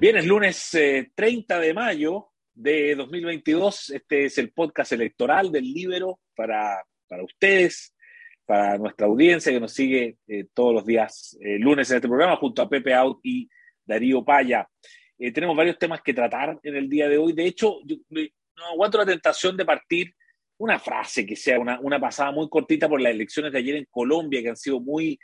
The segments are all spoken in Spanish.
Bien, es lunes 30 eh, de mayo de 2022. Este es el podcast electoral del Libero para, para ustedes, para nuestra audiencia que nos sigue eh, todos los días eh, lunes en este programa junto a Pepe Out y Darío Paya. tenemos varios temas que tratar en el día de hoy. De hecho, yo, no aguanto la tentación de partir una frase que sea una, una, pasada muy cortita por las elecciones de ayer en Colombia, que han sido muy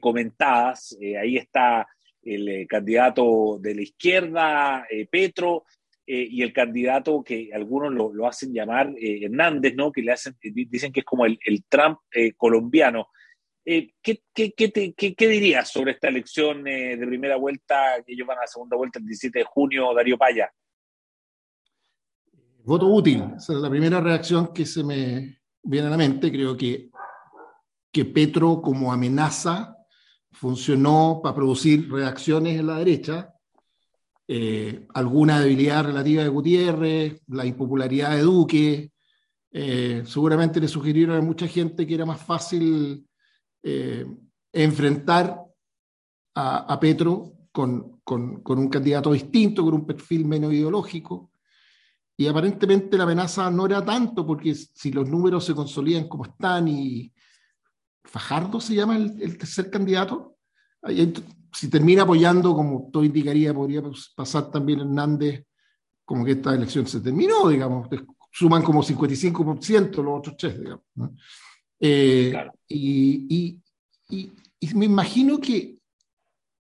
comentadas. ahí está el eh, candidato de la izquierda, eh, Petro, eh, y el candidato que algunos lo, hacen llamar Hernández, ¿no? Que le hacen, dicen que es como el, Trump colombiano. ¿qué, qué, qué, qué, dirías sobre esta elección de primera vuelta, que ellos van a la segunda vuelta el 17 de junio, Darío Paya? Voto útil, esa es la primera reacción que se me viene a la mente. Creo que, que Petro como amenaza funcionó para producir reacciones en la derecha, eh, alguna debilidad relativa de Gutiérrez, la impopularidad de Duque, eh, seguramente le sugirieron a mucha gente que era más fácil eh, enfrentar a, Petro con, con, con, un candidato distinto, con un perfil menos ideológico. Y aparentemente la amenaza no era tanto, porque si los números se consolidan como están y, Fajardo se llama el, tercer candidato. Si termina apoyando, como todo indicaría, podría pasar también Hernández, como que esta elección se terminó, digamos, suman como 55% los otros tres, digamos. Eh, y, y, y, me imagino que,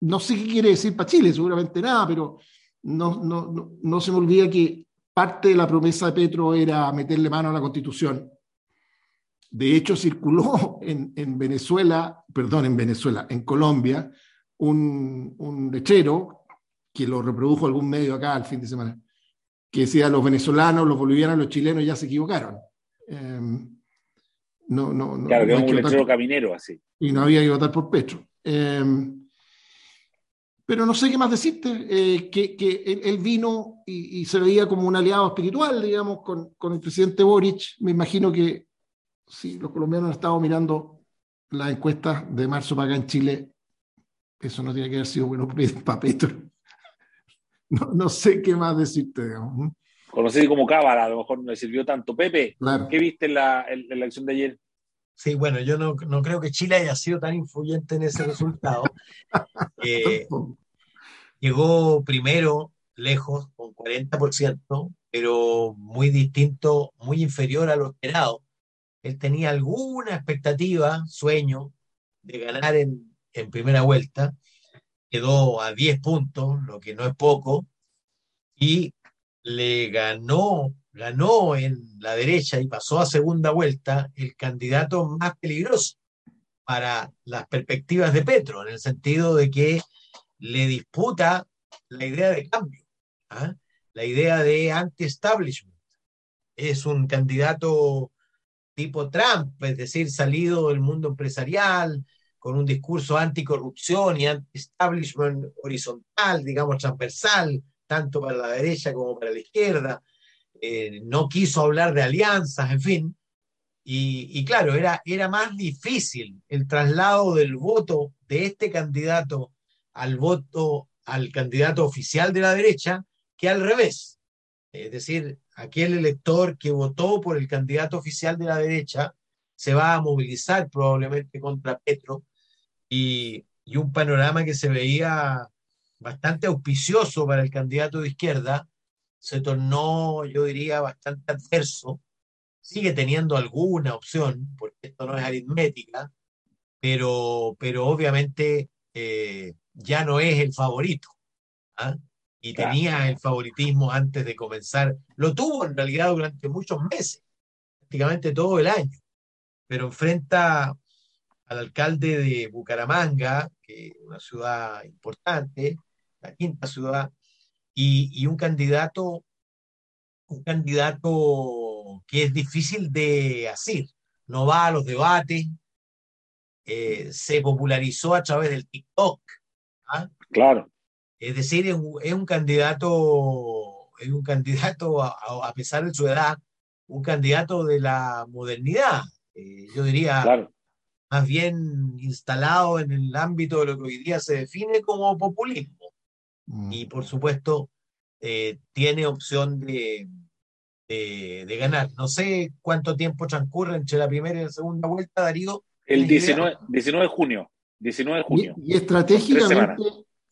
no sé qué quiere decir para Chile, seguramente nada, pero no, no, no, no se me olvida que parte de la promesa de Petro era meterle mano a la constitución de hecho, circuló en, Venezuela, perdón, en Venezuela, en Colombia, un, un, lechero que lo reprodujo algún medio acá al fin de semana, que decía los venezolanos, los bolivianos, los chilenos ya se equivocaron. Em, no, no, no, claro, que un lechero caminero así. Y no había que votar por Petro. Em, pero no sé qué más decirte, eh, que, que él, vino y, se veía como un aliado espiritual, digamos, con, con el presidente Boric. Me imagino que sí, los colombianos han estado mirando las encuestas de marzo para acá en Chile. Eso no tiene que haber sido bueno para Petro. No, sé qué más decirte, digamos. Conocido como Cábala, a lo mejor no le sirvió tanto. Pepe, ¿qué viste en la, elección de ayer? Sí, bueno, yo no, creo que Chile haya sido tan influyente en ese resultado. Eh, llegó primero, lejos, con 40%, pero muy distinto, muy inferior a lo esperado él tenía alguna expectativa, sueño, de ganar en, primera vuelta, quedó a 10 puntos, lo que no es poco, y le ganó, ganó en la derecha y pasó a segunda vuelta el candidato más peligroso para las perspectivas de Petro, en el sentido de que le disputa la idea de cambio, ¿ah? la idea de anti-establishment. Es un candidato tipo Trump, es decir, salido del mundo empresarial, con un discurso anticorrupción y anti-establishment horizontal, digamos, transversal, tanto para la derecha como para la izquierda. Eh, no quiso hablar de alianzas, en fin. Y, claro, era, era más difícil el traslado del voto de este candidato al voto al candidato oficial de la derecha que al revés. Es decir, aquel elector que votó por el candidato oficial de la derecha se va a movilizar probablemente contra Petro y, un panorama que se veía bastante auspicioso para el candidato de izquierda se tornó, yo diría, bastante adverso. Sigue teniendo alguna opción, porque esto no es aritmética, pero, pero obviamente eh, ya no es el favorito. ¿ah? Y tenía el favoritismo antes de comenzar. Lo tuvo en realidad durante muchos meses, prácticamente todo el año, pero enfrenta al alcalde de Bucaramanga, que es una ciudad importante, la quinta ciudad, y, un candidato, un candidato que es difícil de hacer. No va a los debates, eh, se popularizó a través del TikTok. ¿ah? Claro. Es decir, es un, candidato, es un candidato, a, pesar de su edad, un candidato de la modernidad. Eh, yo diría, más bien instalado en el ámbito de lo que hoy día se define como populismo. mm. y por supuesto eh, tiene opción de, de, ganar. No sé cuánto tiempo transcurre entre la primera y la segunda vuelta, Darío. El 19, 19 de junio. 19 de junio. Y, estratégicamente,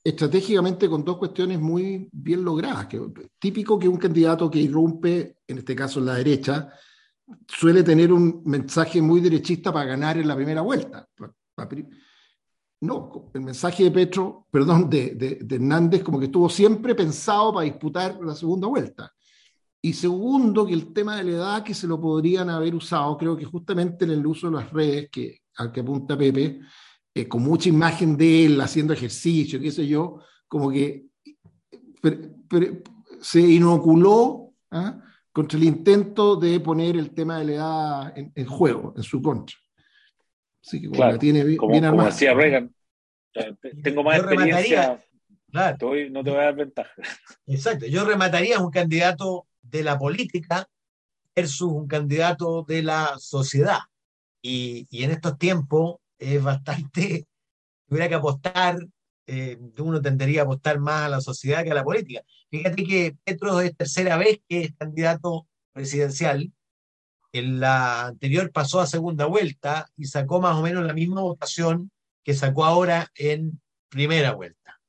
estratégicamente con dos cuestiones muy bien logradas. Que, típico que un candidato que irrumpe, en este caso en la derecha, suele tener un mensaje muy derechista para ganar en la primera vuelta. No, el mensaje de Petro, perdón, de, de, Hernández, como que estuvo siempre pensado para disputar la segunda vuelta. Y segundo, que el tema de la edad que se lo podrían haber usado, creo que justamente en el uso de las redes, que, al que apunta Pepe, eh, con mucha imagen de él haciendo ejercicio, qué sé yo, como que se inoculó ¿ah? contra el intento de poner el tema de la edad en, juego, en su contra. Así que como tiene bien, como, como decía Reagan, tengo más experiencia, claro. no te voy a dar ventaja. Exacto, yo remataría un candidato de la política versus un candidato de la sociedad. Y, y en estos tiempos es bastante, hubiera que apostar, eh, uno tendría a apostar más a la sociedad que a la política. Fíjate que Petro es tercera vez que es candidato presidencial. En la anterior pasó a segunda vuelta y sacó más o menos la misma votación que sacó ahora en primera vuelta.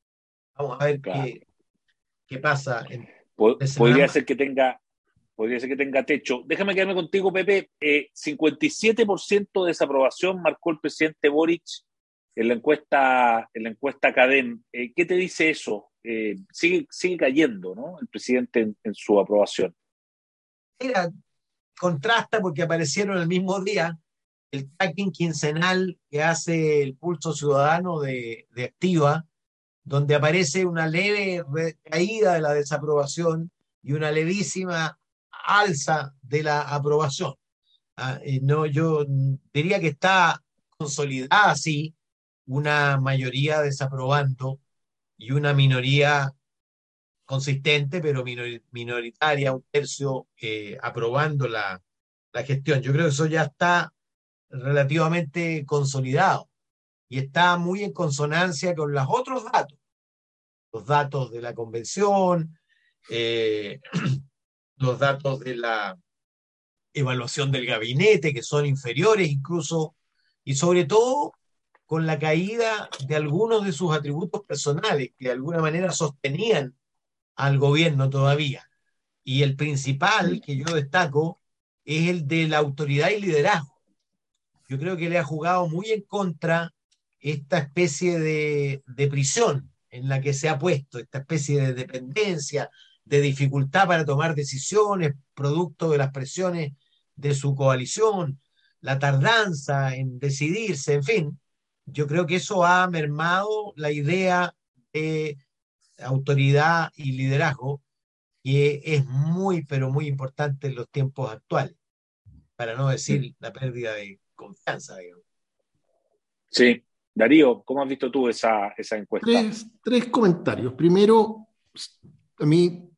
Vamos a ver qué, qué, pasa. En podría ser que tenga podría ser que tenga techo. Déjame quedarme contigo, Pepe. 57% eh, de desaprobación marcó el presidente Boric en la encuesta, en la encuesta Cadem. Eh, ¿Qué te dice eso? Eh, sigue, sigue cayendo, ¿no? El presidente en, su aprobación. Mira, contrasta porque aparecieron el mismo día el tracking quincenal que hace el Pulso Ciudadano de, de Activa, donde aparece una leve caída de la desaprobación y una levísima alza de la aprobación. Ah, eh, no, yo diría que está consolidada así una mayoría desaprobando y una minoría consistente, pero minoritaria, un tercio eh, aprobando la, la gestión. Yo creo que eso ya está relativamente consolidado y está muy en consonancia con los otros datos, los datos de la convención, eh, los datos de la evaluación del gabinete, que son inferiores incluso, y sobre todo con la caída de algunos de sus atributos personales, que de alguna manera sostenían al gobierno todavía. Y el principal que yo destaco es el de la autoridad y liderazgo. Yo creo que le ha jugado muy en contra esta especie de, de prisión en la que se ha puesto, esta especie de dependencia, de dificultad para tomar decisiones, producto de las presiones de su coalición, la tardanza en decidirse, en fin, yo creo que eso ha mermado la idea de autoridad y liderazgo, que es muy, pero muy importante en los tiempos actuales, para no decir la pérdida de confianza. Digamos. Sí, Darío, ¿cómo has visto tú esa, esa encuesta? Tres, tres comentarios. Primero, a mí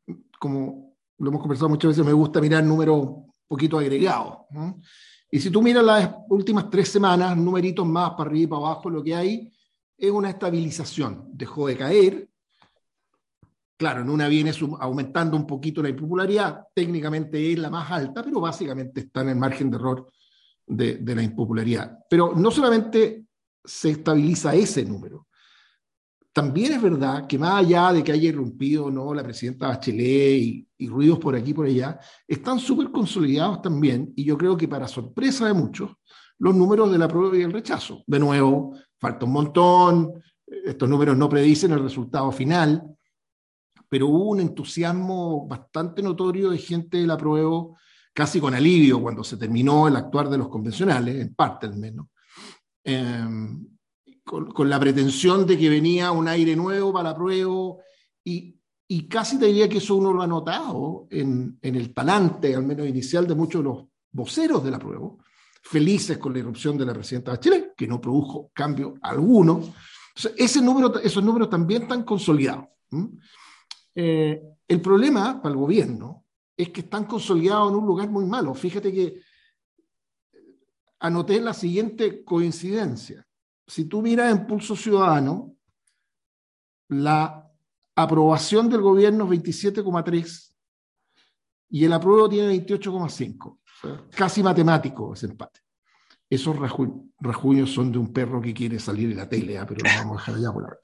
como lo hemos conversado muchas veces, me gusta mirar números un poquito agregados. Y si tú miras las últimas tres semanas, numeritos más para arriba y para abajo, lo que hay es una estabilización. Dejó de caer. Claro, en una viene aumentando un poquito la impopularidad, técnicamente es la más alta, pero básicamente está en el margen de error de, de la impopularidad. Pero no solamente se estabiliza ese número, también es verdad que más allá de que haya irrumpido ¿no? la presidenta Bachelet y, ruidos por aquí y por allá, están súper consolidados también, y yo creo que para sorpresa de muchos, los números de la prueba y el rechazo. De nuevo, falta un montón, estos números no predicen el resultado final, pero hubo un entusiasmo bastante notorio de gente la prueba, casi con alivio cuando se terminó el actuar de los convencionales, en parte al menos. Eh, con, la pretensión de que venía un aire nuevo para la prueba y, y casi te diría que eso uno lo ha notado en, en, el talante, al menos inicial, de muchos de los voceros de la prueba, felices con la irrupción de la presidenta Bachelet, que no produjo cambio alguno. ese número, esos números también están consolidados. Eh, el problema para el gobierno es que están consolidados en un lugar muy malo. Fíjate que anoté la siguiente coincidencia si tú miras en Pulso Ciudadano, la aprobación del gobierno es 27,3 y el apruebo tiene 28,5. casi matemático ese empate. Esos rajuños son de un perro que quiere salir en la tele, ¿ah? pero lo vamos a dejar allá por ahora.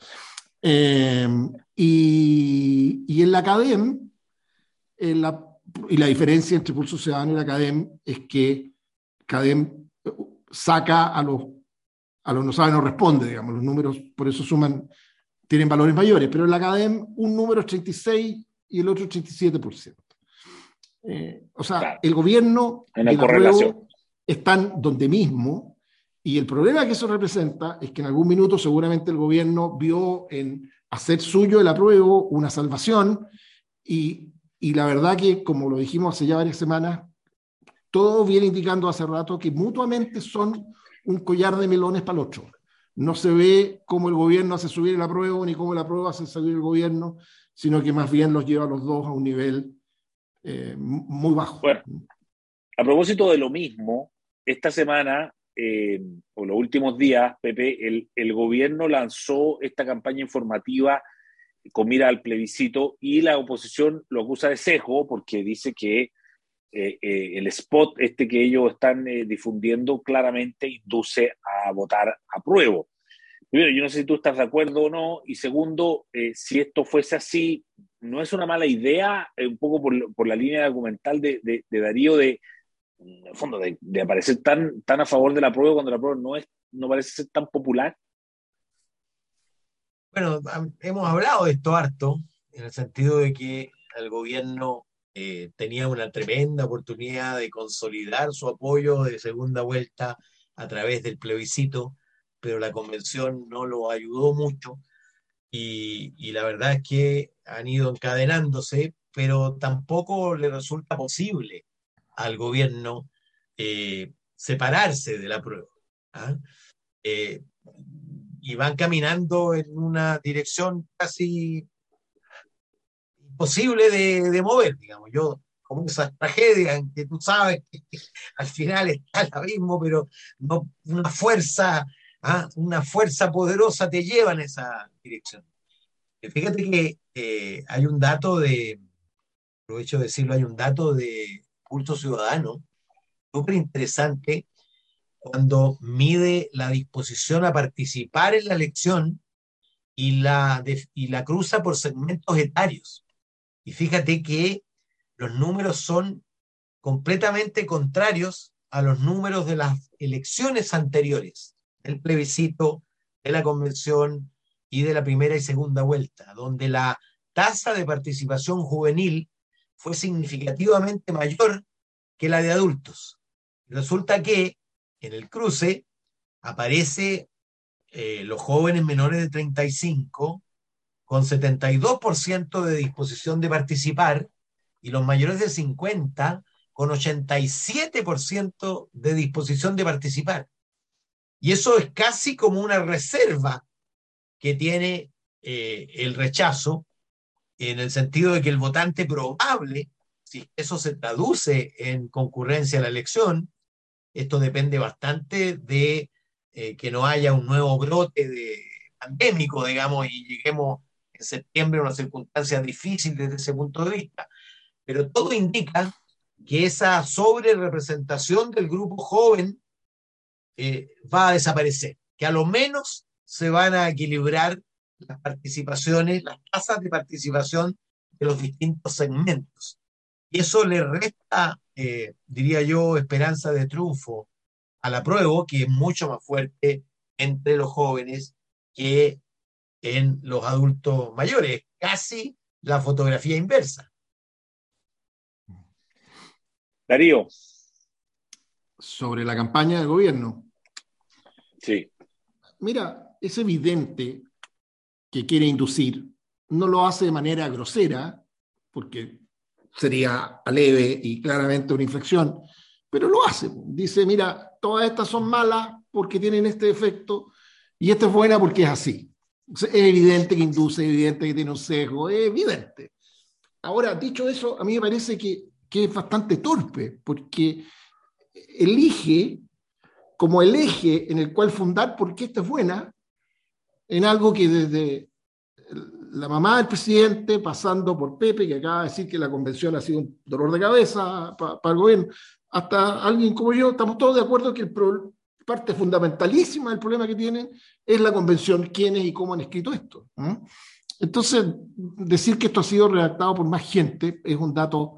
Eh, y, y, en la CADEM, en la, y la diferencia entre Pulso Ciudadano y la CADEM es que CADEM saca a los, a los no sabe, no responde, digamos, los números por eso suman, tienen valores mayores, pero en la CADEM un número es 36 y el otro 87%. Eh, o sea, el gobierno en el correlación. están donde mismo, y el problema que eso representa es que en algún minuto seguramente el gobierno vio en hacer suyo el apruebo una salvación, y, y la verdad que, como lo dijimos hace ya varias semanas, todo viene indicando hace rato que mutuamente son un collar de melones para el otro. No se ve cómo el gobierno hace subir el apruebo ni cómo el apruebo hace subir el gobierno, sino que más bien los lleva a los dos a un nivel eh, muy bajo. Bueno, a propósito de lo mismo, esta semana eh, o los últimos días, Pepe, el, el, gobierno lanzó esta campaña informativa con mira al plebiscito y la oposición lo acusa de sesgo porque dice que eh, el spot este que ellos están difundiendo claramente induce a votar a prueba. Primero, yo no sé si tú estás de acuerdo o no, y segundo, si esto fuese así, no es una mala idea, eh, un poco por, la línea argumental de, Darío, de, en fondo, de, de, aparecer tan, tan a favor de la prueba cuando la prueba no, es, no parece ser tan popular. Bueno, hemos hablado de esto harto, en el sentido de que el gobierno eh, tenía una tremenda oportunidad de consolidar su apoyo de segunda vuelta a través del plebiscito, pero la convención no lo ayudó mucho y, la verdad es que han ido encadenándose, pero tampoco le resulta posible al gobierno eh, separarse de la prueba. ¿ah? Eh, y van caminando en una dirección casi imposible de, de, mover, digamos. Yo, como esas tragedias en que tú sabes que al final está el abismo, pero una fuerza ¿ah? una fuerza poderosa te lleva en esa dirección. Eh, fíjate que eh, hay un dato de, aprovecho de decirlo, hay un dato de culto ciudadano súper interesante cuando mide la disposición a participar en la elección y la, y la cruza por segmentos etarios. Y fíjate que los números son completamente contrarios a los números de las elecciones anteriores el plebiscito, de la convención y de la primera y segunda vuelta, donde la tasa de participación juvenil fue significativamente mayor que la de adultos. Resulta que en el cruce aparece eh, los jóvenes menores de 35 con 72% de disposición de participar y los mayores de 50 con 87% de disposición de participar. Y eso es casi como una reserva que tiene eh, el rechazo, en el sentido de que el votante probable, si eso se traduce en concurrencia a la elección, esto depende bastante de eh, que no haya un nuevo brote de pandémico, digamos, y lleguemos en septiembre una circunstancia difícil desde ese punto de vista. Pero todo indica que esa sobre representación del grupo joven eh, va a desaparecer, que a lo menos se van a equilibrar las participaciones, las tasas de participación de los distintos segmentos. Y eso le resta, eh, diría yo, esperanza de triunfo a la prueba, que es mucho más fuerte entre los jóvenes que en los adultos mayores, casi la fotografía inversa. Darío. Sobre la campaña del gobierno. Sí. Mira, es evidente que quiere inducir, no lo hace de manera grosera, porque sería leve y claramente una inflexión, pero lo hace. Dice, mira, todas estas son malas porque tienen este efecto y esta es buena porque es así. Es evidente que induce, es evidente que tiene un sesgo, es evidente. Ahora, dicho eso, a mí me parece que, que es bastante torpe, porque elige como el eje en el cual fundar por qué esta es buena, en algo que desde la mamá del presidente, pasando por Pepe, que acaba de decir que la convención ha sido un dolor de cabeza para el gobierno, hasta alguien como yo, estamos todos de acuerdo que el parte fundamentalísima del problema que tienen es la convención, quiénes y cómo han escrito esto. Entonces, decir que esto ha sido redactado por más gente es un dato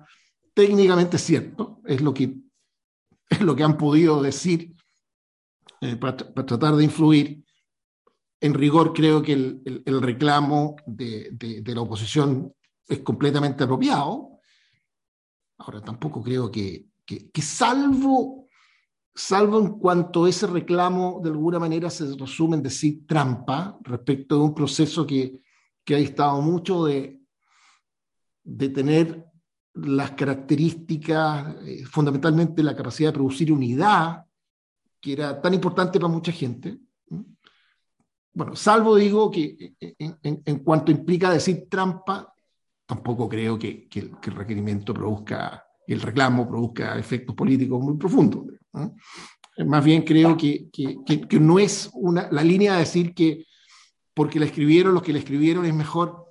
técnicamente cierto, es lo que, es lo que han podido decir eh, para, tratar de influir. En rigor, creo que el, el, reclamo de, de, la oposición es completamente apropiado. Ahora, tampoco creo que, que, que salvo salvo en cuanto ese reclamo de alguna manera se resume en decir trampa respecto de un proceso que, que ha estado mucho de, de tener las características, eh, fundamentalmente la capacidad de producir unidad, que era tan importante para mucha gente. Bueno, salvo digo que eh, en, en, cuanto implica decir trampa, tampoco creo que, que, el, requerimiento produzca, el reclamo produzca efectos políticos muy profundos. Más bien creo que, que, no es una, la línea de decir que porque la escribieron, los que la escribieron es mejor,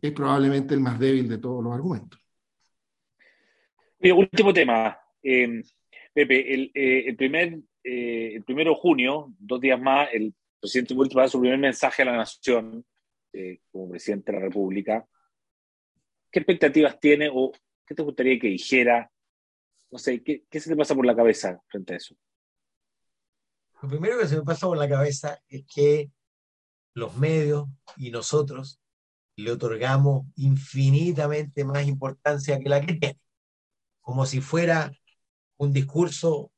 es probablemente el más débil de todos los argumentos. último tema. Em, Pepe, el, eh, primer, eh, el primero de junio, dos días más, el presidente Boric va a dar su primer mensaje a la nación eh, como presidente de la República. ¿Qué expectativas tiene o qué te gustaría que dijera no sé, ¿qué, se te pasa por la cabeza frente a eso? Lo primero que se me pasa por la cabeza es que los medios y nosotros le otorgamos infinitamente más importancia que la que tiene, como si fuera un discurso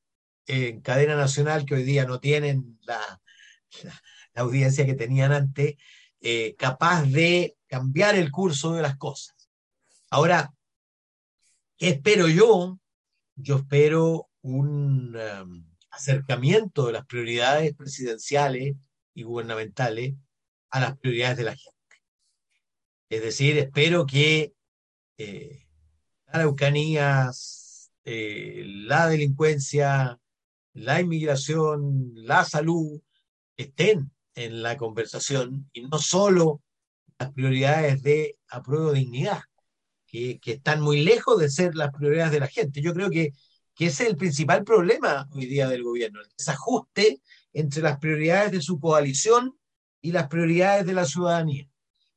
en cadena nacional que hoy día no tienen la, audiencia que tenían antes, eh, capaz de cambiar el curso de las cosas. Ahora, ¿qué espero yo yo espero un um, acercamiento de las prioridades presidenciales y gubernamentales a las prioridades de la gente. Es decir, espero que eh, la Araucanía, eh, la delincuencia, la inmigración, la salud estén en la conversación y no solo las prioridades de apruebo dignidad que, están muy lejos de ser las prioridades de la gente. Yo creo que, que ese es el principal problema hoy día del gobierno, el desajuste entre las prioridades de su coalición y las prioridades de la ciudadanía.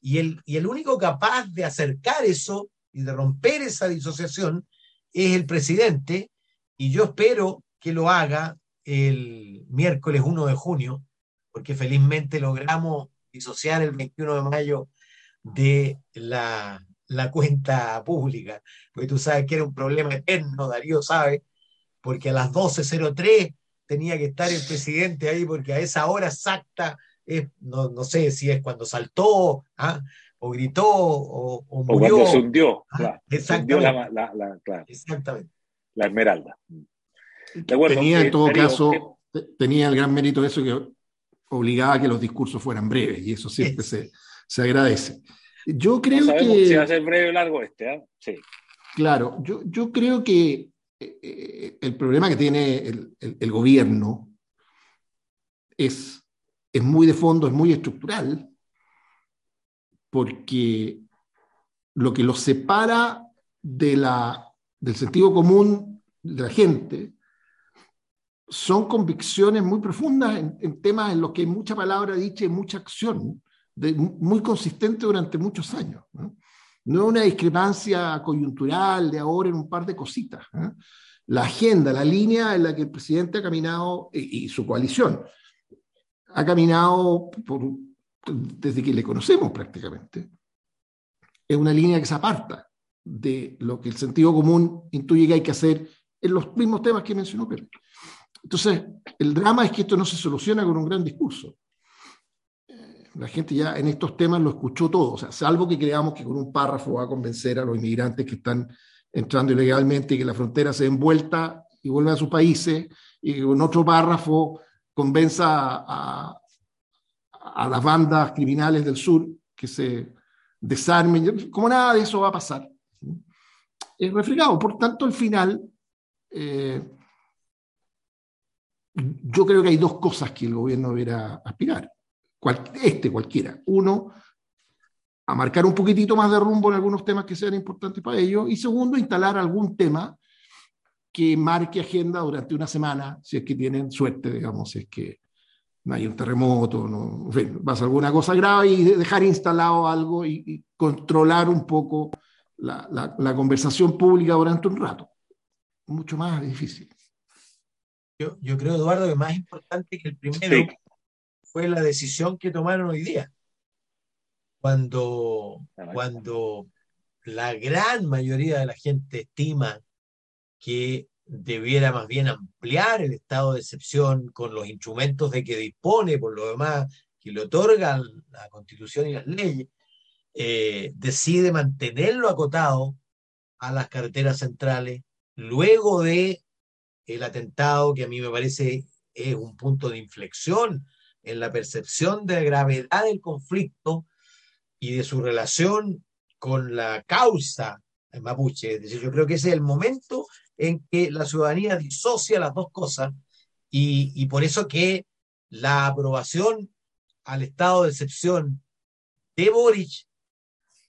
Y el, y el único capaz de acercar eso y de romper esa disociación es el presidente, y yo espero que lo haga el miércoles 1 de junio, porque felizmente logramos disociar el 21 de mayo de la la cuenta pública, porque tú sabes que era un problema eterno, Darío sabe, porque a las 12.03 tenía que estar el presidente ahí, porque a esa hora exacta, no, no, sé si es cuando saltó, ¿ah? o gritó, o, murió. O cuando se hundió, ¿ah? exactamente. la, exactamente. la esmeralda. tenía en todo caso, tenía el gran mérito de eso que obligaba a que los discursos fueran breves, y eso siempre se, se agradece. Yo creo que. Si va a ser breve o largo este, ¿eh? Sí. Claro, yo, yo creo que eh, eh, el problema que tiene el, el, gobierno es, es muy de fondo, es muy estructural, porque lo que los separa de la, del sentido común de la gente son convicciones muy profundas en, en temas en los que hay mucha palabra dicha y mucha acción muy consistente durante muchos años. ¿no? es una discrepancia coyuntural de ahora en un par de cositas. La agenda, la línea en la que el presidente ha caminado y, su coalición ha caminado desde que le conocemos prácticamente, es una línea que se aparta de lo que el sentido común intuye que hay que hacer en los mismos temas que mencionó Pedro. Entonces, el drama es que esto no se soluciona con un gran discurso la gente ya en estos temas lo escuchó todo, salvo que creamos que con un párrafo va a convencer a los inmigrantes que están entrando ilegalmente y que la frontera se envuelta y vuelvan a sus países, y que con otro párrafo convenza a, a, las bandas criminales del sur que se desarmen, como nada de eso va a pasar. Es refregado, por tanto, al final, eh, yo creo que hay dos cosas que el gobierno deberá aspirar este cualquiera. Uno, a marcar un poquitito más de rumbo en algunos temas que sean importantes para ellos. Y segundo, instalar algún tema que marque agenda durante una semana, si es que tienen suerte, digamos, si es que no hay un terremoto, no, en fin, pasa alguna cosa grave y dejar instalado algo y, controlar un poco la, la, conversación pública durante un rato. Mucho más difícil. Yo, yo creo, Eduardo, que más importante que el primero fue la decisión que tomaron hoy día. Cuando, cuando la gran mayoría de la gente estima que debiera más bien ampliar el estado de excepción con los instrumentos de que dispone, por lo demás, que le otorgan la Constitución y las leyes, eh, decide mantenerlo acotado a las carreteras centrales luego de el atentado que a mí me parece es un punto de inflexión en la percepción de gravedad del conflicto y de su relación con la causa mapuche. Es decir, yo creo que ese es el momento en que la ciudadanía disocia las dos cosas y, por eso que la aprobación al estado de excepción de Boric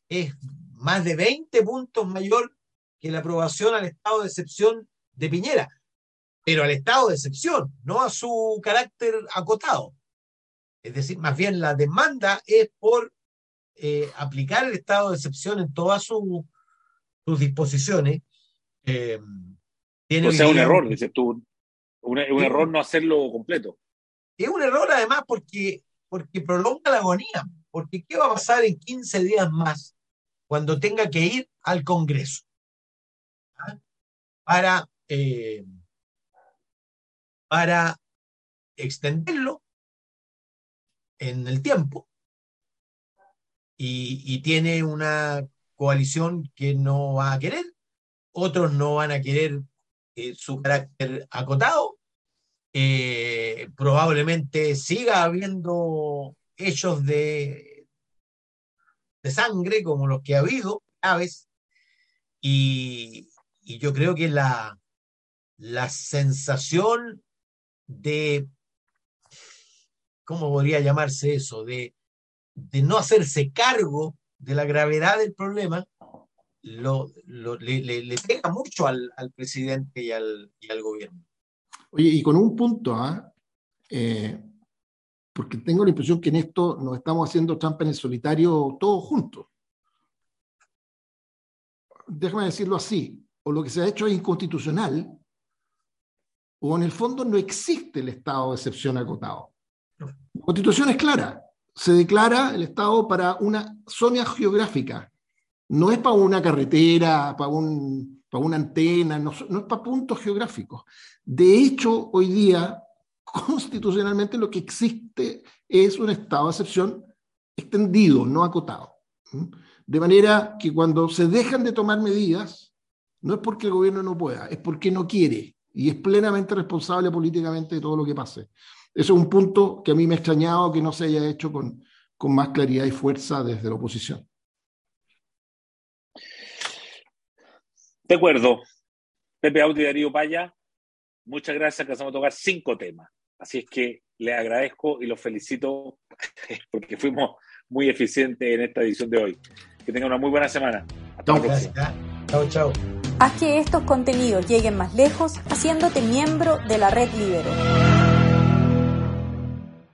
es más de 20 puntos mayor que la aprobación al estado de excepción de Piñera, pero al estado de excepción, no a su carácter acotado. Es decir, más bien la demanda es por eh, aplicar el estado de excepción en todas sus disposiciones. Eh, o sea, un error, dices tú. Un, error no hacerlo completo. Es un error además porque, porque prolonga la agonía. Porque ¿qué va a pasar en 15 días más cuando tenga que ir al Congreso? ¿Ah? Para, eh, para extenderlo en el tiempo y, tiene una coalición que no va a querer, otros no van a querer eh, su carácter acotado. Eh, probablemente siga habiendo hechos de, de sangre como los que ha habido, aves, y, y yo creo que la, la sensación de, ¿cómo podría llamarse eso? De, de no hacerse cargo de la gravedad del problema lo, le, pega mucho al, presidente y al, gobierno. Oye, y con un punto, ¿ah? eh, porque tengo la impresión que en esto nos estamos haciendo trampa en el solitario todos juntos. Déjame decirlo así, o lo que se ha hecho es inconstitucional, o en el fondo no existe el estado de excepción acotado. La constitución es clara, se declara el estado para una zona geográfica, no es para una carretera, para, un, para una antena, no, no es para puntos geográficos. De hecho, hoy día, constitucionalmente lo que existe es un estado de excepción extendido, no acotado. De manera que cuando se dejan de tomar medidas, no es porque el gobierno no pueda, es porque no quiere y es plenamente responsable políticamente de todo lo que pase. Eso es un punto que a mí me ha extrañado que no se haya hecho con, con más claridad y fuerza desde la oposición. De acuerdo. Pepe Audi y Darío Paya, muchas gracias. Alcanzamos a tocar cinco temas. Así es que le agradezco y los felicito porque fuimos muy eficientes en esta edición de hoy. Que tengan una muy buena semana. Hasta la próxima. Chao, chao. Haz que estos contenidos lleguen más lejos haciéndote miembro de la red Libero.